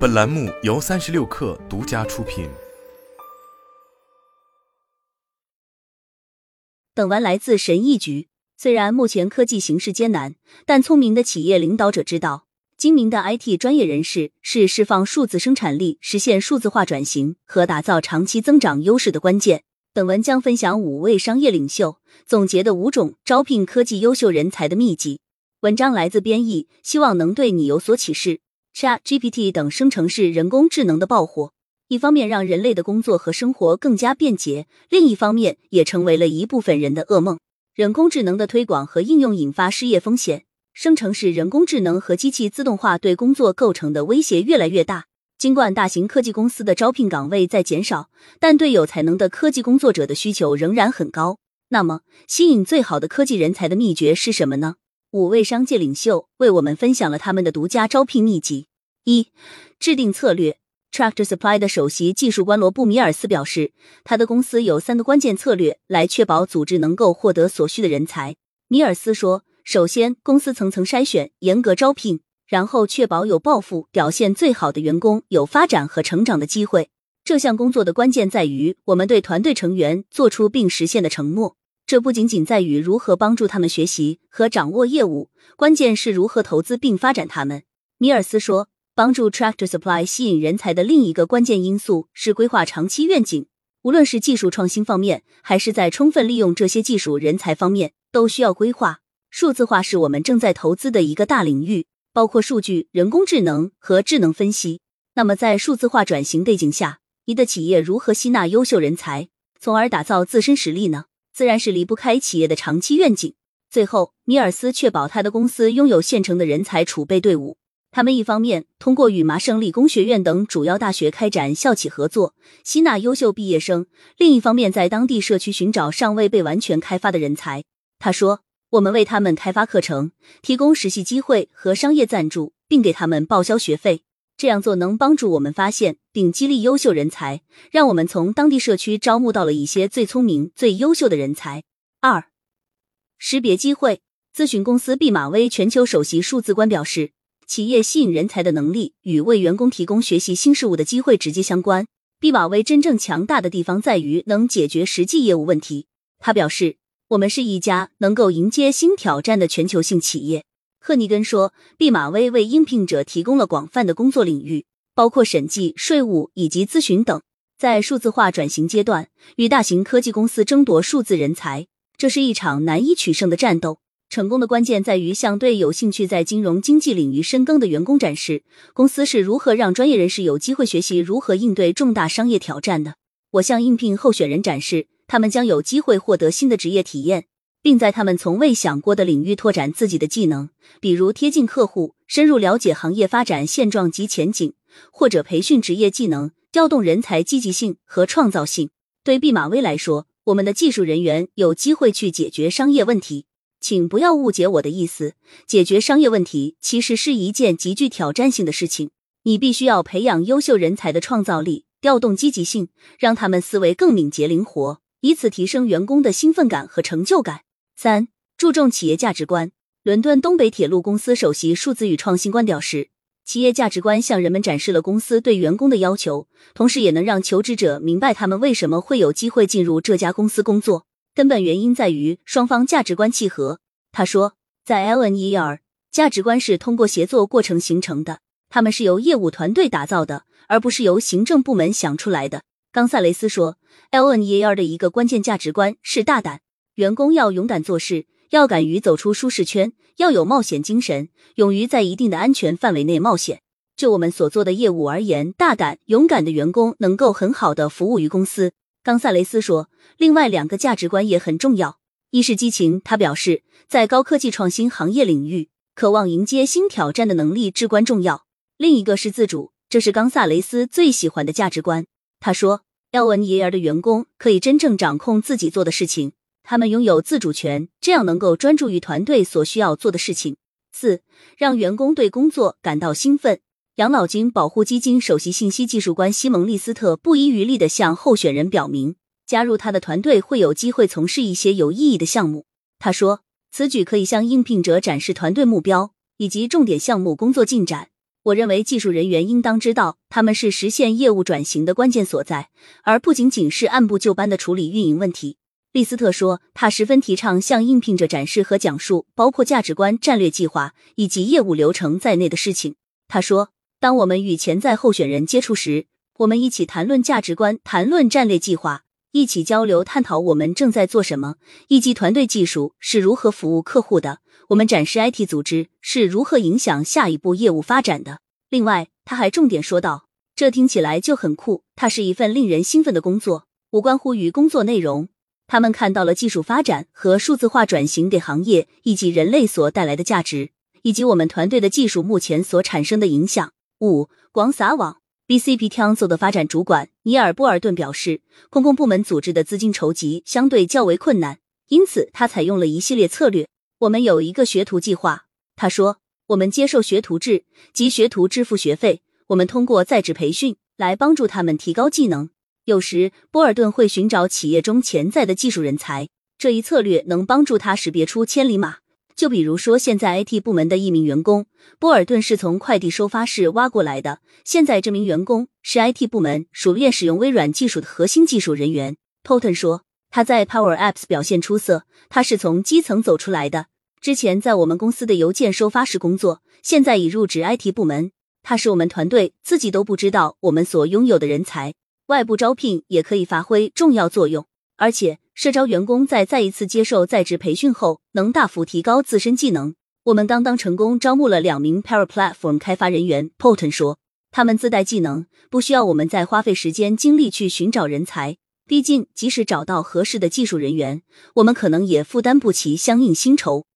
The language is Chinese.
本栏目由三十六氪独家出品。等完来自神意局。虽然目前科技形势艰难，但聪明的企业领导者知道，精明的 IT 专业人士是释放数字生产力、实现数字化转型和打造长期增长优势的关键。本文将分享五位商业领袖总结的五种招聘科技优秀人才的秘籍。文章来自编译，希望能对你有所启示。Chat GPT 等生成式人工智能的爆火，一方面让人类的工作和生活更加便捷，另一方面也成为了一部分人的噩梦。人工智能的推广和应用引发失业风险，生成式人工智能和机器自动化对工作构成的威胁越来越大。尽管大型科技公司的招聘岗位在减少，但对有才能的科技工作者的需求仍然很高。那么，吸引最好的科技人才的秘诀是什么呢？五位商界领袖为我们分享了他们的独家招聘秘籍。一、制定策略。Tractor Supply 的首席技术官罗布·米尔斯表示，他的公司有三个关键策略来确保组织能够获得所需的人才。米尔斯说：“首先，公司层层筛选，严格招聘。”然后确保有抱负、表现最好的员工有发展和成长的机会。这项工作的关键在于我们对团队成员做出并实现的承诺。这不仅仅在于如何帮助他们学习和掌握业务，关键是如何投资并发展他们。米尔斯说，帮助 Tractor Supply 吸引人才的另一个关键因素是规划长期愿景。无论是技术创新方面，还是在充分利用这些技术人才方面，都需要规划。数字化是我们正在投资的一个大领域。包括数据、人工智能和智能分析。那么，在数字化转型背景下，你的企业如何吸纳优秀人才，从而打造自身实力呢？自然是离不开企业的长期愿景。最后，米尔斯确保他的公司拥有现成的人才储备队伍。他们一方面通过与麻省理工学院等主要大学开展校企合作，吸纳优秀毕业生；另一方面在当地社区寻找尚未被完全开发的人才。他说。我们为他们开发课程，提供实习机会和商业赞助，并给他们报销学费。这样做能帮助我们发现并激励优秀人才，让我们从当地社区招募到了一些最聪明、最优秀的人才。二、识别机会。咨询公司毕马威全球首席数字官表示，企业吸引人才的能力与为员工提供学习新事物的机会直接相关。毕马威真正强大的地方在于能解决实际业务问题。他表示。我们是一家能够迎接新挑战的全球性企业。赫尼根说，毕马威为应聘者提供了广泛的工作领域，包括审计、税务以及咨询等。在数字化转型阶段，与大型科技公司争夺数字人才，这是一场难以取胜的战斗。成功的关键在于向对有兴趣在金融经济领域深耕的员工展示，公司是如何让专业人士有机会学习如何应对重大商业挑战的。我向应聘候选人展示。他们将有机会获得新的职业体验，并在他们从未想过的领域拓展自己的技能，比如贴近客户、深入了解行业发展现状及前景，或者培训职业技能，调动人才积极性和创造性。对毕马威来说，我们的技术人员有机会去解决商业问题。请不要误解我的意思，解决商业问题其实是一件极具挑战性的事情。你必须要培养优秀人才的创造力，调动积极性，让他们思维更敏捷灵活。以此提升员工的兴奋感和成就感。三、注重企业价值观。伦敦东北铁路公司首席数字与创新官表示，企业价值观向人们展示了公司对员工的要求，同时也能让求职者明白他们为什么会有机会进入这家公司工作。根本原因在于双方价值观契合。他说，在 LNER，价值观是通过协作过程形成的，他们是由业务团队打造的，而不是由行政部门想出来的。冈萨雷斯说：“LNER 的一个关键价值观是大胆，员工要勇敢做事，要敢于走出舒适圈，要有冒险精神，勇于在一定的安全范围内冒险。就我们所做的业务而言，大胆勇敢的员工能够很好的服务于公司。”冈萨雷斯说：“另外两个价值观也很重要，一是激情。他表示，在高科技创新行业领域，渴望迎接新挑战的能力至关重要。另一个是自主，这是冈萨雷斯最喜欢的价值观。”他说：“L N E R 的员工可以真正掌控自己做的事情，他们拥有自主权，这样能够专注于团队所需要做的事情。四，让员工对工作感到兴奋。养老金保护基金首席信息技术官西蒙利斯特不遗余力的向候选人表明，加入他的团队会有机会从事一些有意义的项目。他说，此举可以向应聘者展示团队目标以及重点项目工作进展。我认为技术人员应当知道，他们是实现业务转型的关键所在，而不仅仅是按部就班的处理运营问题。利斯特说，他十分提倡向应聘者展示和讲述包括价值观、战略计划以及业务流程在内的事情。他说，当我们与潜在候选人接触时，我们一起谈论价值观，谈论战略计划，一起交流探讨我们正在做什么，以及团队技术是如何服务客户的。我们展示 IT 组织是如何影响下一步业务发展的。另外，他还重点说道：“这听起来就很酷，它是一份令人兴奋的工作，无关乎于工作内容。他们看到了技术发展和数字化转型给行业以及人类所带来的价值，以及我们团队的技术目前所产生的影响。”五广撒网，BCP Council 的发展主管尼尔波尔顿表示，公共部门组织的资金筹集相对较为困难，因此他采用了一系列策略。我们有一个学徒计划，他说，我们接受学徒制，即学徒支付学费。我们通过在职培训来帮助他们提高技能。有时，波尔顿会寻找企业中潜在的技术人才，这一策略能帮助他识别出千里马。就比如说，现在 IT 部门的一名员工，波尔顿是从快递收发室挖过来的。现在这名员工是 IT 部门熟练使用微软技术的核心技术人员。Poten 说。他在 Power Apps 表现出色，他是从基层走出来的。之前在我们公司的邮件收发室工作，现在已入职 IT 部门。他是我们团队自己都不知道我们所拥有的人才，外部招聘也可以发挥重要作用。而且，社招员工在再一次接受在职培训后，能大幅提高自身技能。我们刚刚成功招募了两名 Power Platform 开发人员，Poton 说，他们自带技能，不需要我们再花费时间精力去寻找人才。毕竟，即使找到合适的技术人员，我们可能也负担不起相应薪酬。